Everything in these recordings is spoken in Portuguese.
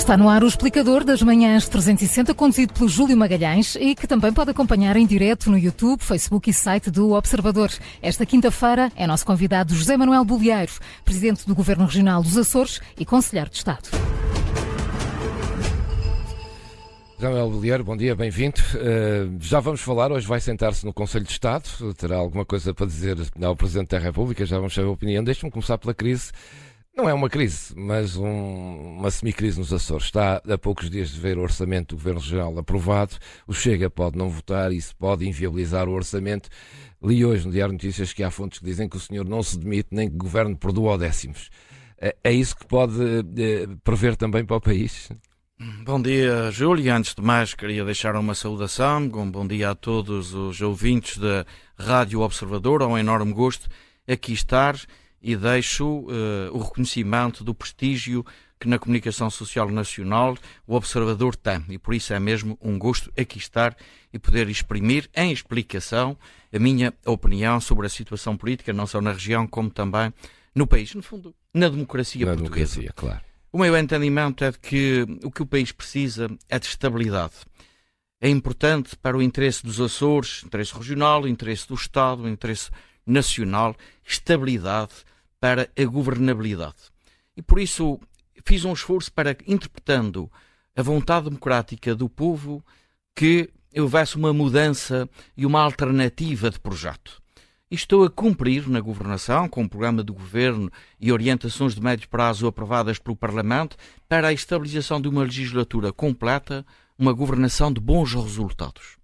Está no ar o explicador das manhãs 360, conduzido pelo Júlio Magalhães e que também pode acompanhar em direto no YouTube, Facebook e site do Observador. Esta quinta-feira é nosso convidado José Manuel Bolieiro, presidente do Governo Regional dos Açores e conselheiro de Estado. José Manuel Bolieiro, bom dia, bem-vindo. Uh, já vamos falar, hoje vai sentar-se no Conselho de Estado, terá alguma coisa para dizer ao Presidente da República, já vamos saber a opinião. Deixe-me começar pela crise não é uma crise, mas um, uma semicrise nos Açores. Está a poucos dias de ver o orçamento do Governo Regional aprovado. O Chega pode não votar, isso pode inviabilizar o orçamento. Li hoje no Diário Notícias que há fontes que dizem que o senhor não se demite nem que o Governo perdoa décimos. É, é isso que pode é, prever também para o país? Bom dia, Júlio. Antes de mais, queria deixar uma saudação. Um bom dia a todos os ouvintes da Rádio Observador. É um enorme gosto aqui estar e deixo uh, o reconhecimento do prestígio que na comunicação social nacional o observador tem. E por isso é mesmo um gosto aqui estar e poder exprimir em explicação a minha opinião sobre a situação política, não só na região, como também no país. No fundo, na democracia na portuguesa. democracia, claro. O meu entendimento é de que o que o país precisa é de estabilidade. É importante para o interesse dos Açores, interesse regional, interesse do Estado, interesse nacional, estabilidade para a governabilidade. E por isso fiz um esforço para, interpretando a vontade democrática do povo, que houvesse uma mudança e uma alternativa de projeto. E estou a cumprir na governação, com o programa do governo e orientações de médio prazo aprovadas pelo Parlamento, para a estabilização de uma legislatura completa, uma governação de bons resultados.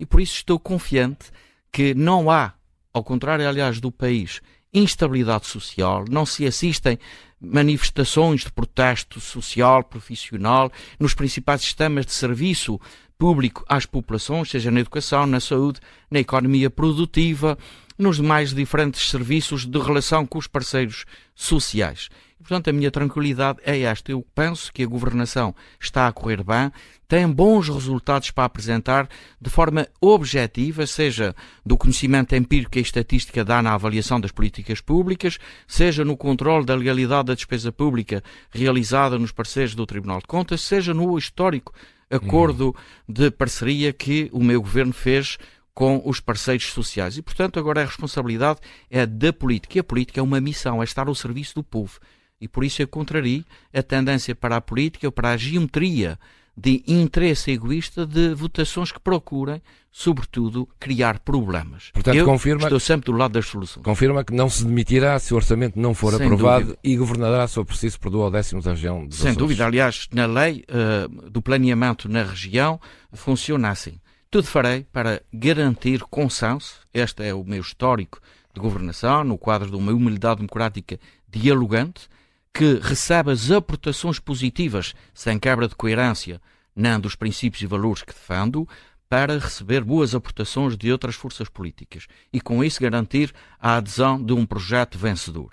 E por isso estou confiante que não há, ao contrário, aliás, do país, instabilidade social, não se assistem manifestações de protesto social, profissional, nos principais sistemas de serviço público às populações, seja na educação, na saúde, na economia produtiva, nos demais diferentes serviços de relação com os parceiros sociais. Portanto, a minha tranquilidade é esta. Eu penso que a governação está a correr bem, tem bons resultados para apresentar de forma objetiva, seja do conhecimento empírico e estatística dá na avaliação das políticas públicas, seja no controle da legalidade da despesa pública realizada nos parceiros do Tribunal de Contas, seja no histórico acordo uhum. de parceria que o meu governo fez com os parceiros sociais. E, portanto, agora a responsabilidade é da política. E a política é uma missão, é estar ao serviço do povo. E por isso eu contrario a tendência para a política ou para a geometria de interesse egoísta de votações que procurem, sobretudo, criar problemas. Portanto, eu confirma, estou sempre do lado das soluções. Confirma que não se demitirá se o orçamento não for Sem aprovado dúvida. e governará, se for preciso, por duodécimos da região dos Sem Açores. dúvida. Aliás, na lei uh, do planeamento na região funciona assim. Tudo farei para garantir consenso, este é o meu histórico de governação, no quadro de uma humildade democrática dialogante, que recebe as aportações positivas, sem quebra de coerência, nem dos princípios e valores que defendo, para receber boas aportações de outras forças políticas e, com isso, garantir a adesão de um projeto vencedor.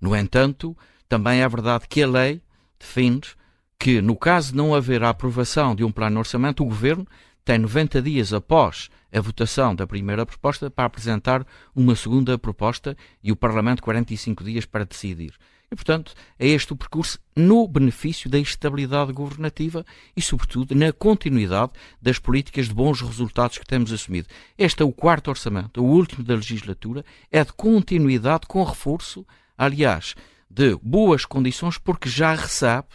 No entanto, também é verdade que a lei defende que, no caso de não haver a aprovação de um plano de orçamento, o Governo tem 90 dias após a votação da primeira proposta para apresentar uma segunda proposta e o Parlamento 45 dias para decidir. E, portanto, é este o percurso no benefício da estabilidade governativa e, sobretudo, na continuidade das políticas de bons resultados que temos assumido. Este é o quarto orçamento, o último da legislatura, é de continuidade com reforço, aliás, de boas condições, porque já recebe,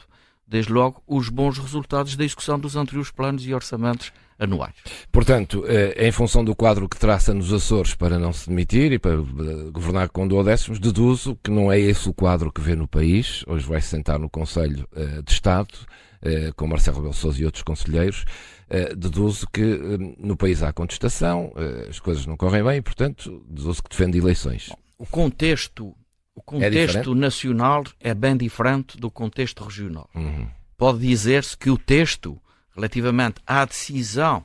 desde logo, os bons resultados da execução dos anteriores planos e orçamentos anuais. Portanto, eh, em função do quadro que traça nos Açores para não se demitir e para eh, governar com duodécimos, deduzo que não é esse o quadro que vê no país. Hoje vai-se sentar no Conselho eh, de Estado, com Marcelo Rebelo Sousa e outros conselheiros. Deduzo que no país há contestação, as coisas não correm bem e, portanto, deduzo que defende eleições. O contexto, o contexto é nacional é bem diferente do contexto regional. Uhum. Pode dizer-se que o texto relativamente à decisão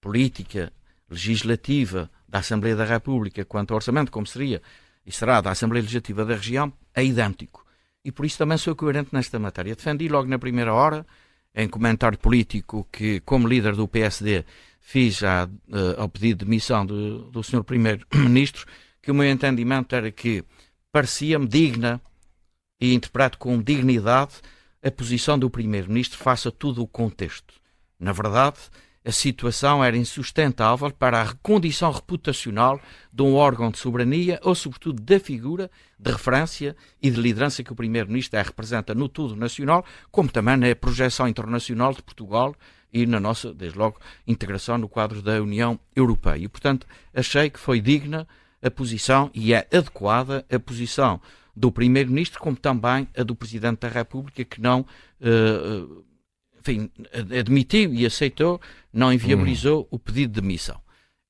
política, legislativa da Assembleia da República quanto ao orçamento, como seria e será da Assembleia Legislativa da região, é idêntico. E por isso também sou coerente nesta matéria. Defendi logo na primeira hora, em comentário político, que, como líder do PSD, fiz uh, ao pedido de demissão do, do Sr. Primeiro-Ministro, que o meu entendimento era que parecia-me digna, e interpreto com dignidade, a posição do Primeiro-Ministro face a todo o contexto. Na verdade, a situação era insustentável para a recondição reputacional de um órgão de soberania ou, sobretudo, da figura de referência e de liderança que o Primeiro-Ministro representa no tudo nacional, como também na projeção internacional de Portugal e na nossa, desde logo, integração no quadro da União Europeia. E, portanto, achei que foi digna a posição e é adequada a posição do Primeiro-Ministro, como também a do Presidente da República, que não. Uh, enfim, admitiu e aceitou, não inviabilizou hum. o pedido de demissão.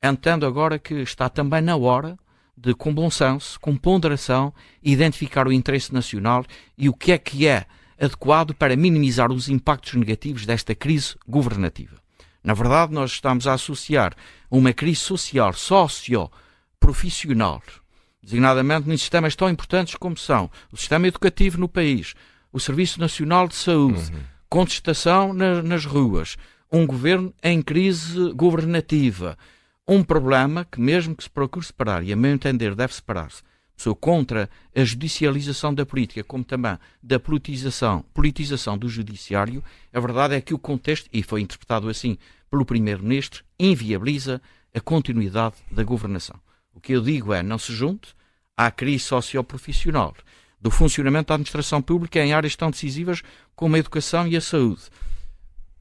Entendo agora que está também na hora de, com bom senso, com ponderação, identificar o interesse nacional e o que é que é adequado para minimizar os impactos negativos desta crise governativa. Na verdade, nós estamos a associar uma crise social, socio-profissional, designadamente em sistemas tão importantes como são o sistema educativo no país, o Serviço Nacional de Saúde, uhum contestação na, nas ruas, um governo em crise governativa, um problema que, mesmo que se procure separar, e a meu entender deve separar-se, sou contra a judicialização da política, como também da politização, politização do judiciário, a verdade é que o contexto, e foi interpretado assim pelo Primeiro-Ministro, inviabiliza a continuidade da governação. O que eu digo é, não se junte à crise socioprofissional, do funcionamento da administração pública em áreas tão decisivas como a educação e a saúde.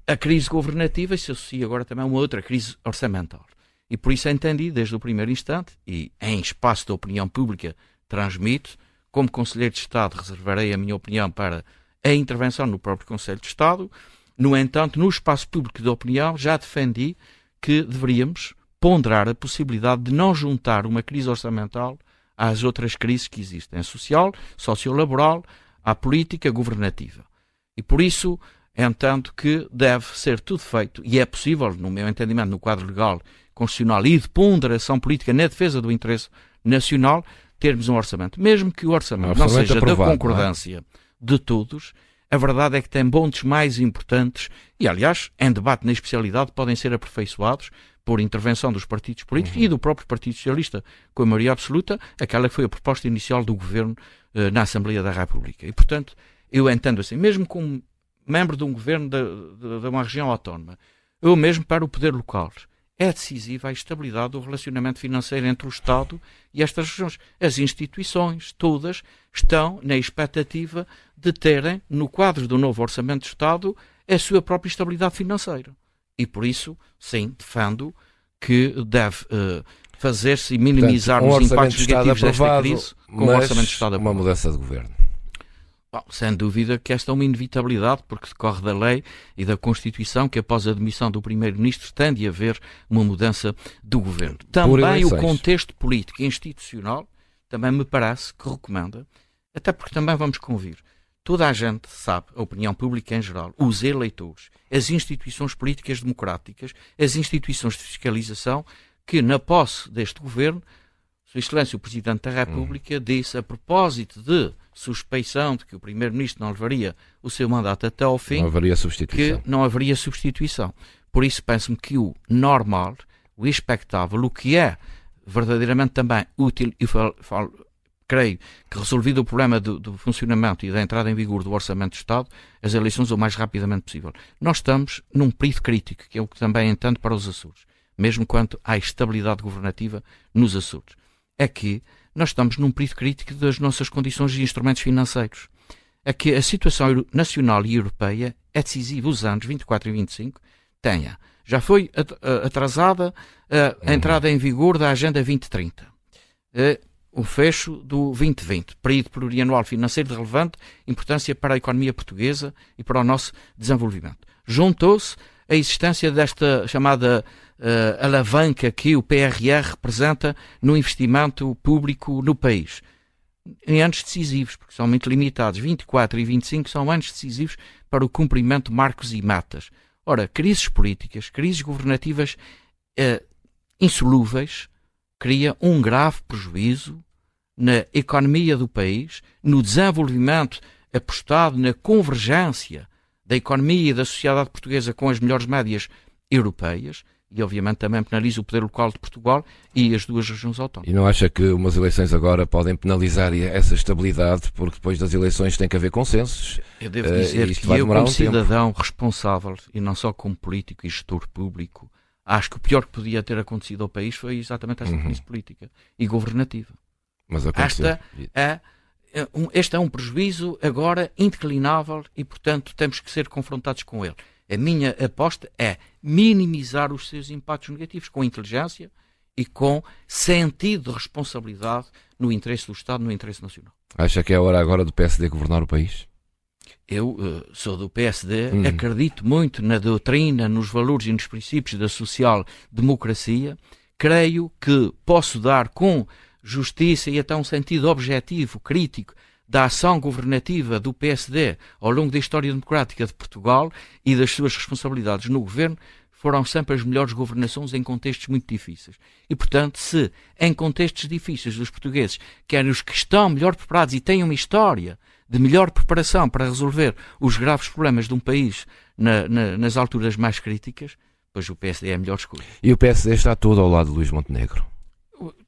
A crise governativa se associa agora também a uma outra crise orçamental. E por isso entendi, desde o primeiro instante, e em espaço da opinião pública transmito, como Conselheiro de Estado reservarei a minha opinião para a intervenção no próprio Conselho de Estado. No entanto, no espaço público de opinião, já defendi que deveríamos ponderar a possibilidade de não juntar uma crise orçamental às outras crises que existem, a social, sociolaboral, à política governativa. E por isso, entendo que deve ser tudo feito, e é possível, no meu entendimento, no quadro legal, constitucional e de ponderação política na defesa do interesse nacional, termos um orçamento. Mesmo que o orçamento, não seja aprovado, da concordância é? de todos, a verdade é que tem pontos mais importantes e, aliás, em debate na especialidade, podem ser aperfeiçoados por intervenção dos partidos políticos uhum. e do próprio Partido Socialista, com a maioria absoluta, aquela que foi a proposta inicial do governo uh, na Assembleia da República. E, portanto, eu entendo assim, mesmo como membro de um governo de, de, de uma região autónoma, eu mesmo para o poder local, é decisiva a estabilidade do relacionamento financeiro entre o Estado e estas regiões. As instituições, todas, estão na expectativa de terem, no quadro do novo Orçamento de Estado, a sua própria estabilidade financeira. E por isso, sim, defendo que deve uh, fazer-se e minimizar Portanto, um os impactos negativos desta crise com o Orçamento de Estado aprovado. Uma mudança de governo. Bom, sem dúvida que esta é uma inevitabilidade, porque decorre da lei e da Constituição que, após a demissão do Primeiro-Ministro, tem de haver uma mudança do governo. Também o contexto político e institucional também me parece que recomenda, até porque também vamos convir, toda a gente sabe, a opinião pública em geral, os eleitores, as instituições políticas democráticas, as instituições de fiscalização, que na posse deste governo, Sua Excelência o Presidente da República hum. disse a propósito de suspeição de que o Primeiro-Ministro não levaria o seu mandato até ao fim, não haveria substituição. que não haveria substituição. Por isso penso-me que o normal, o expectável, o que é verdadeiramente também útil, e falo, falo, creio que resolvido o problema do, do, funcionamento e da entrada em vigor do Orçamento de Estado, as eleições o mais rapidamente possível. Nós estamos num período crítico, que é o que também entendo para os Açores, mesmo quanto à estabilidade governativa nos Açores. É que nós estamos num período crítico das nossas condições e instrumentos financeiros. É que a situação nacional e europeia é decisiva. Os anos 24 e 25 tenha. Já foi atrasada a uhum. entrada em vigor da Agenda 2030. O fecho do 2020, período plurianual financeiro de relevante importância para a economia portuguesa e para o nosso desenvolvimento. Juntou-se a existência desta chamada uh, alavanca que o PRR representa no investimento público no país. Em anos decisivos, porque são muito limitados, 24 e 25 são anos decisivos para o cumprimento de marcos e matas. Ora, crises políticas, crises governativas uh, insolúveis, cria um grave prejuízo na economia do país, no desenvolvimento apostado na convergência da economia e da sociedade portuguesa com as melhores médias europeias, e, obviamente, também penaliza o poder local de Portugal e as duas regiões autónomas. E não acha que umas eleições agora podem penalizar essa estabilidade, porque depois das eleições tem que haver consensos? Eu devo dizer uh, que eu, como um cidadão tempo. responsável, e não só como político e gestor público, acho que o pior que podia ter acontecido ao país foi exatamente esta uhum. crise política e governativa. Mas aconteceu. Esta é, é este é um prejuízo agora indeclinável e, portanto, temos que ser confrontados com ele. A minha aposta é minimizar os seus impactos negativos com inteligência e com sentido de responsabilidade no interesse do Estado, no interesse nacional. Acha que é a hora agora do PSD governar o país? Eu uh, sou do PSD, hum. acredito muito na doutrina, nos valores e nos princípios da social-democracia. Creio que posso dar com justiça e até um sentido objetivo, crítico, da ação governativa do PSD ao longo da história democrática de Portugal e das suas responsabilidades no governo foram sempre as melhores governações em contextos muito difíceis. E, portanto, se em contextos difíceis os portugueses querem os que estão melhor preparados e têm uma história de melhor preparação para resolver os graves problemas de um país na, na, nas alturas mais críticas, pois o PSD é a melhor escolha. E o PSD está todo ao lado de Luís Montenegro?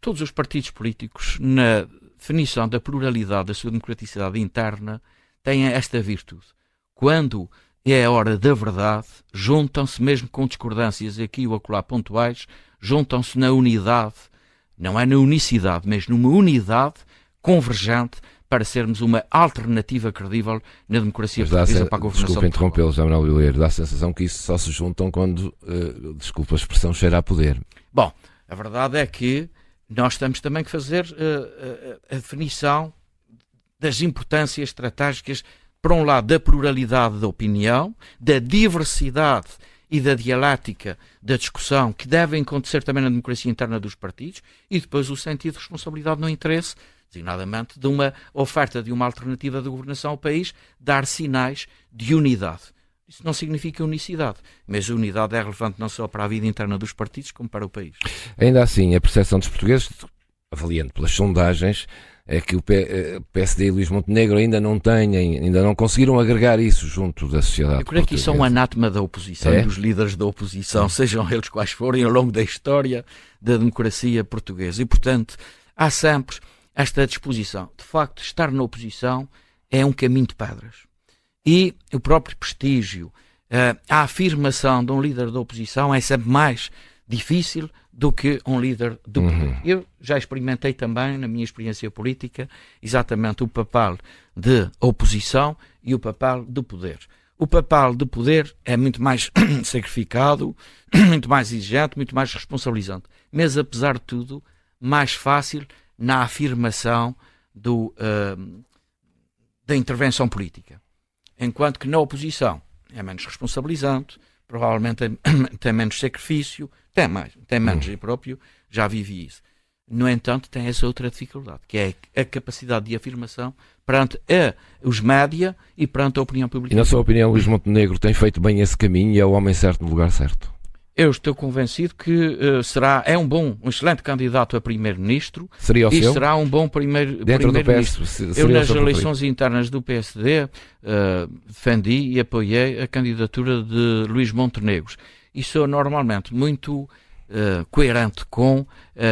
Todos os partidos políticos, na definição da pluralidade, da sua democraticidade interna, têm esta virtude. Quando é a hora da verdade, juntam-se mesmo com discordâncias aqui ou acolá pontuais, juntam-se na unidade, não é na unicidade, mas numa unidade convergente para sermos uma alternativa credível na democracia portuguesa para a governação Desculpe interrompê-lo, José Manuel Vilheiro, dá a sensação que isso só se juntam quando, uh, desculpa a expressão, cheira a poder. Bom, a verdade é que nós temos também que fazer uh, a definição das importâncias estratégicas, por um lado, da pluralidade da opinião, da diversidade e da dialética da discussão que devem acontecer também na democracia interna dos partidos e depois o sentido de responsabilidade no interesse, designadamente, de uma oferta de uma alternativa de governação ao país, dar sinais de unidade. Isso não significa unicidade, mas a unidade é relevante não só para a vida interna dos partidos, como para o país. Ainda assim, a percepção dos portugueses, avaliando pelas sondagens, é que o PSD eh, e Luís Montenegro ainda não têm, ainda não conseguiram agregar isso junto da sociedade. Eu creio que isso é um anátema da oposição, é? dos líderes da oposição, sejam eles quais forem, ao longo da história da democracia portuguesa. E, portanto, há sempre esta disposição. De facto, estar na oposição é um caminho de pedras e o próprio prestígio, uh, a afirmação de um líder da oposição é sempre mais difícil do que um líder do poder. Uhum. Eu já experimentei também, na minha experiência política, exatamente o papel de oposição e o papel do poder. O papel de poder é muito mais sacrificado, muito mais exigente, muito mais responsabilizante, mas apesar de tudo, mais fácil na afirmação do, uh, da intervenção política enquanto que na oposição é menos responsabilizante, provavelmente tem menos sacrifício, tem mais, tem menos hum. próprio, já vivi isso. No entanto, tem essa outra dificuldade, que é a capacidade de afirmação perante a, os média e perante a opinião pública. E na sua opinião, Luís Montenegro tem feito bem esse caminho e é o homem certo no lugar certo? Eu estou convencido que uh, será, é um bom, um excelente candidato a primeiro-ministro. Seria o e seu? será um bom primeiro, primeiro-ministro. Eu, nas eleições internas do PSD, uh, eh, defendi e apoiei a candidatura de Luís Montenegro. E sou normalmente muito uh, coerente com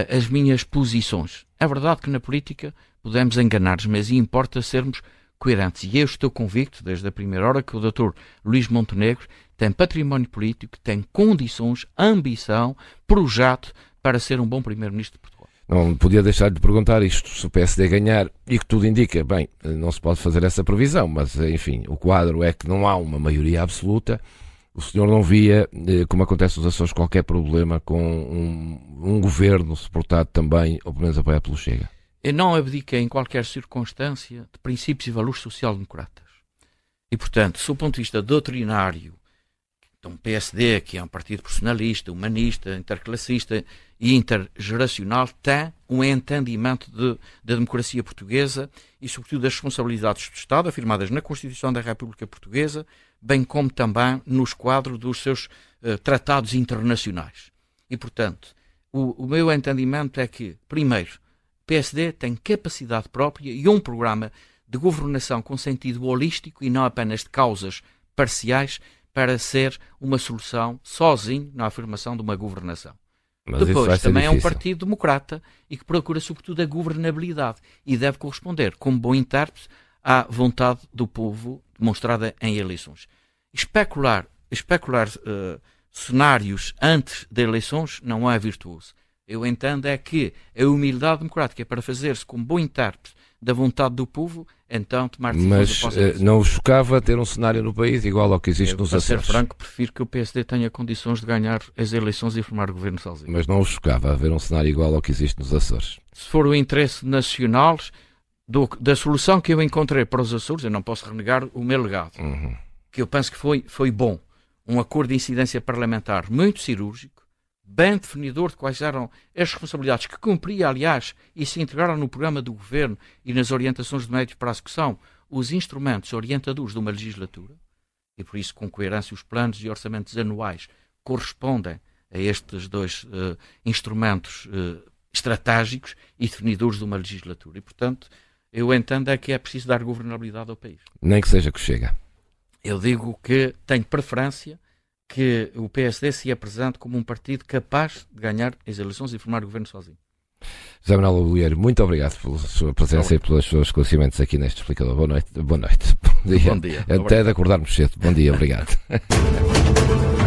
as minhas posições. É verdade que na política podemos enganar-nos, mas importa sermos coerentes. E eu estou convicto, desde a primeira hora, que o Dr. Luís Montenegro tem património político, tem condições, ambição, projeto para ser um bom Primeiro-Ministro de Portugal. Não podia deixar de perguntar isto, se o PSD ganhar, e que tudo indica, bem, não se pode fazer essa previsão, mas enfim, o quadro é que não há uma maioria absoluta. O senhor não via, eh, como acontece nos Açores, qualquer problema com um, um governo suportado também, ou pelo menos apoiado pelo Chega? Eu não abdiquei em qualquer circunstância de princípios e valores social-democratas. E, portanto, do ponto de vista doutrinário, um PSD, que é um partido personalista, humanista, interclassista e intergeracional, tem um entendimento de, da democracia portuguesa e, sobretudo, das responsabilidades do Estado, afirmadas na Constituição da República Portuguesa, bem como também nos quadros dos seus uh, tratados internacionais. E, portanto, o, o meu entendimento é que, primeiro, PSD tem capacidade própria e um programa de governação com sentido holístico e não apenas de causas parciais para ser uma solução sozinho na afirmação de uma governação. Mas Depois, também difícil. é um partido democrata e que procura, sobretudo, a governabilidade e deve corresponder, como bom intérprete, à vontade do povo demonstrada em eleições. Especular, especular uh, cenários antes de eleições não é virtuoso. Eu entendo é que a humildade democrática é para fazer-se como bom intérprete da vontade do povo, então tomar decisões Mas uh, não vos chocava ter um cenário no país igual ao que existe eu, nos para Açores? ser franco, prefiro que o PSD tenha condições de ganhar as eleições e formar governo sozinho. Mas não vos chocava haver um cenário igual ao que existe nos Açores? Se for o interesse nacional, do, da solução que eu encontrei para os Açores, eu não posso renegar o meu legado, uhum. que eu penso que foi, foi bom. Um acordo de incidência parlamentar muito cirúrgico, bem definidor de quais eram as responsabilidades que cumpria, aliás, e se integraram no programa do governo e nas orientações de médios para a execução, os instrumentos orientadores de uma legislatura, e por isso, com coerência, os planos e orçamentos anuais correspondem a estes dois uh, instrumentos uh, estratégicos e definidores de uma legislatura. E, portanto, eu entendo é que é preciso dar governabilidade ao país. Nem que seja que chega. Eu digo que tenho preferência que o PSD se apresente como um partido capaz de ganhar as eleições e formar governo sozinho. José Manuel Bolheiro, muito obrigado pela sua presença e pelos seus esclarecimentos aqui neste explicador. Boa noite. Boa noite. Bom dia. Bom dia. Até obrigado. de acordarmos cedo. Bom dia, obrigado.